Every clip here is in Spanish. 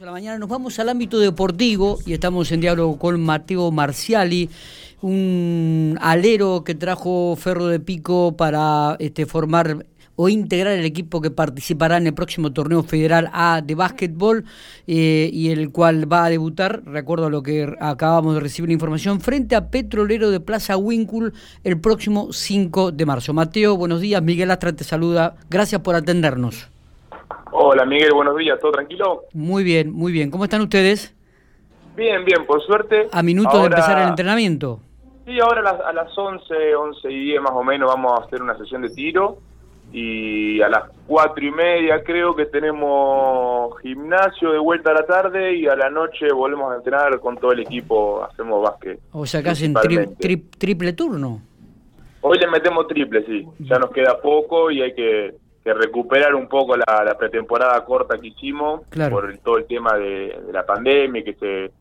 A la mañana nos vamos al ámbito deportivo y estamos en diálogo con Mateo Marciali, un alero que trajo Ferro de Pico para este, formar o integrar el equipo que participará en el próximo torneo federal A de básquetbol eh, y el cual va a debutar, recuerdo lo que acabamos de recibir información, frente a Petrolero de Plaza Winkle el próximo 5 de marzo. Mateo, buenos días, Miguel Astra te saluda, gracias por atendernos. Hola Miguel, buenos días, ¿todo tranquilo? Muy bien, muy bien. ¿Cómo están ustedes? Bien, bien, por suerte. A minutos de empezar el entrenamiento. Sí, ahora a las, a las 11, 11 y 10 más o menos vamos a hacer una sesión de tiro y a las 4 y media creo que tenemos gimnasio de vuelta a la tarde y a la noche volvemos a entrenar con todo el equipo, hacemos básquet. O sea, casi en triple turno. Hoy le metemos triple, sí. Ya nos queda poco y hay que que recuperar un poco la, pretemporada corta que hicimos por todo el tema de, la pandemia, que se,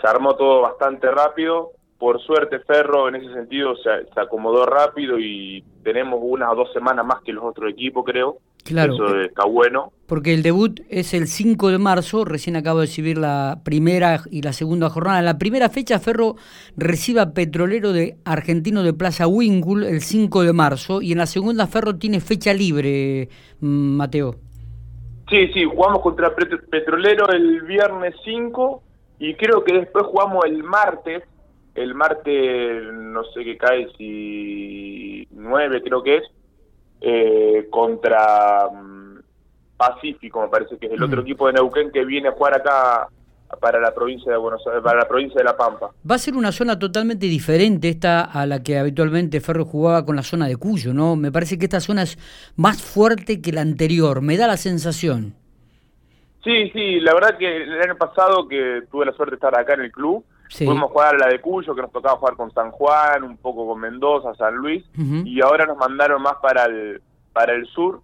se armó todo bastante rápido. Por suerte Ferro en ese sentido se, se acomodó rápido y tenemos unas o dos semanas más que los otros equipos, creo. Claro. Eso está bueno. Porque el debut es el 5 de marzo, recién acabo de recibir la primera y la segunda jornada. En la primera fecha, Ferro recibe a Petrolero de Argentino de Plaza Winkle el 5 de marzo. Y en la segunda, Ferro tiene fecha libre, mm, Mateo. Sí, sí, jugamos contra Petrolero el viernes 5 y creo que después jugamos el martes. El martes, no sé qué cae, si 9 creo que es eh, contra mm, Pacífico, me parece que es el otro mm. equipo de Neuquén que viene a jugar acá para la provincia de Buenos Aires, para la provincia de La Pampa. Va a ser una zona totalmente diferente esta a la que habitualmente Ferro jugaba con la zona de Cuyo, ¿no? Me parece que esta zona es más fuerte que la anterior, me da la sensación. Sí, sí, la verdad que el año pasado que tuve la suerte de estar acá en el club, Sí. Pudimos jugar a la de Cuyo, que nos tocaba jugar con San Juan, un poco con Mendoza, San Luis, y ahora nos mandaron más para el, para el sur,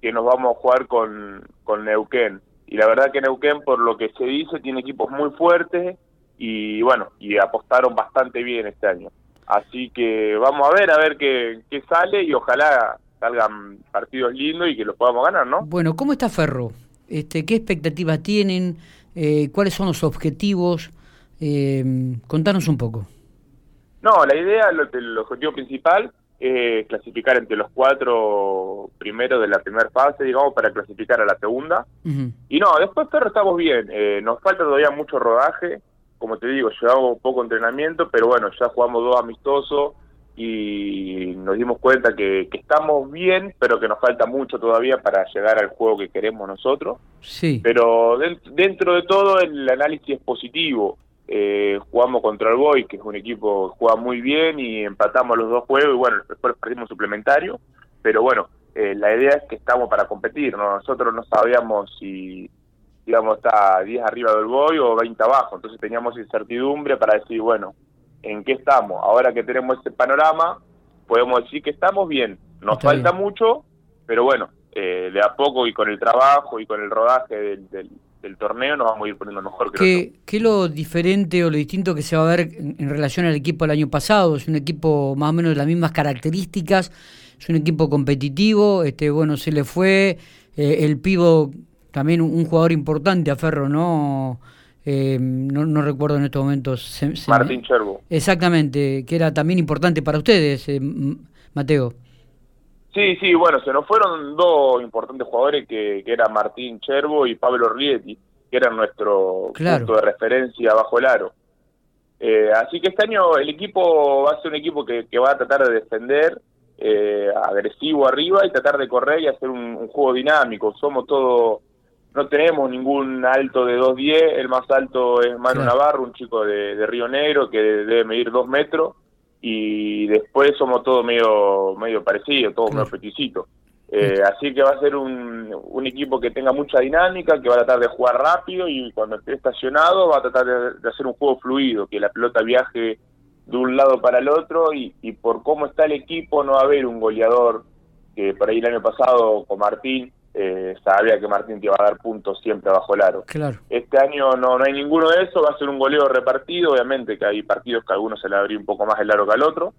que nos vamos a jugar con, con Neuquén. Y la verdad que Neuquén, por lo que se dice, tiene equipos muy fuertes y bueno, y apostaron bastante bien este año. Así que vamos a ver, a ver qué, qué sale y ojalá salgan partidos lindos y que los podamos ganar, ¿no? Bueno, ¿cómo está Ferro? Este, ¿Qué expectativas tienen? Eh, ¿Cuáles son los objetivos? Eh, contanos un poco. No, la idea, el objetivo principal es clasificar entre los cuatro primeros de la primera fase, digamos, para clasificar a la segunda. Y no, después pero estamos bien. Eh, nos falta todavía mucho rodaje. Como te digo, llevamos poco entrenamiento, pero bueno, ya jugamos dos amistosos y nos dimos cuenta que, estamos bien, pero que nos falta mucho todavía para llegar al juego que queremos nosotros. Sí. Pero dentro de todo el análisis es positivo eh, jugamos contra el Boy, que es un equipo que juega muy bien y empatamos los dos juegos y bueno, después perdimos suplementario, pero bueno, eh, la idea es que estamos para competir, nosotros no sabíamos si digamos está 10 arriba del Boy o 20 abajo, entonces teníamos incertidumbre para decir, bueno, ¿en qué estamos? Ahora que tenemos ese panorama, podemos decir que estamos bien, nos falta mucho, pero bueno, eh, de a poco y con el trabajo y con el rodaje del, el torneo nos vamos a ir poniendo mejor que ¿Qué, ¿Qué es lo diferente o lo distinto que se va a ver en, relación al equipo del año pasado? Es un equipo más o menos de las mismas características, es un equipo competitivo, este bueno, se le fue eh, el pivo, también un, jugador importante a Ferro, ¿no? Eh, no, recuerdo en estos momentos. Martín Cherbo. Exactamente, que era también importante para ustedes, eh, Mateo. Sí, sí, bueno, se nos fueron dos importantes jugadores que, que eran Martín Chervo y Pablo Rieti, que eran nuestro punto de referencia bajo el aro. Eh, así que este año el equipo va a ser un equipo que, que va a tratar de defender, eh, agresivo arriba y tratar de correr y hacer un, juego dinámico. Somos todos, no tenemos ningún alto de 2'10, el más alto es Manu Navarro, un chico de, de Río Negro que debe medir 2 metros y después somos todos medio medio parecidos, todos medio peticitos. Eh, así que va a ser un, un, equipo que tenga mucha dinámica, que va a tratar de jugar rápido y cuando esté estacionado va a tratar de, hacer un juego fluido, que la pelota viaje de un lado para el otro y, y, por cómo está el equipo no va a haber un goleador que por ahí el año pasado con Martín eh, sabía que Martín te iba a dar puntos siempre bajo el aro. Claro. Este año no, no hay ninguno de eso, va a ser un goleo repartido, obviamente que hay partidos que a algunos se le abrir un poco más el aro que al otro,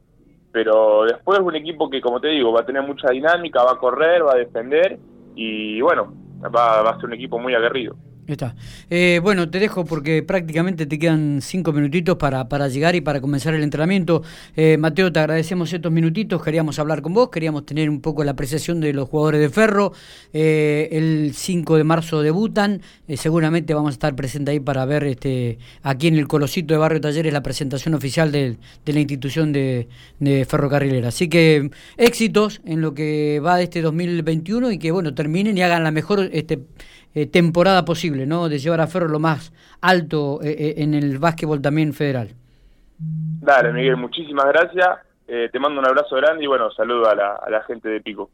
pero después es un equipo que, como te digo, va a tener mucha dinámica, va a correr, va a defender y bueno, va, va a ser un equipo muy aguerrido. Está. Eh, bueno, te dejo porque prácticamente te quedan cinco minutitos para, para llegar y para comenzar el entrenamiento. Eh, Mateo, te agradecemos estos minutitos. Queríamos hablar con vos, queríamos tener un poco la apreciación de los jugadores de Ferro. Eh, el 5 de marzo debutan. seguramente vamos a estar presentes ahí para ver este aquí en el Colosito de Barrio Talleres la presentación oficial de, la institución de, de Ferrocarrilera. Así que éxitos en lo que va de este 2021 y que bueno terminen y hagan la mejor este eh, temporada posible, ¿no? De llevar a Ferro lo más alto eh, eh, en el básquetbol también federal. Dale, Miguel, muchísimas gracias. te mando un abrazo grande y bueno, saludo a la, a la gente de Pico.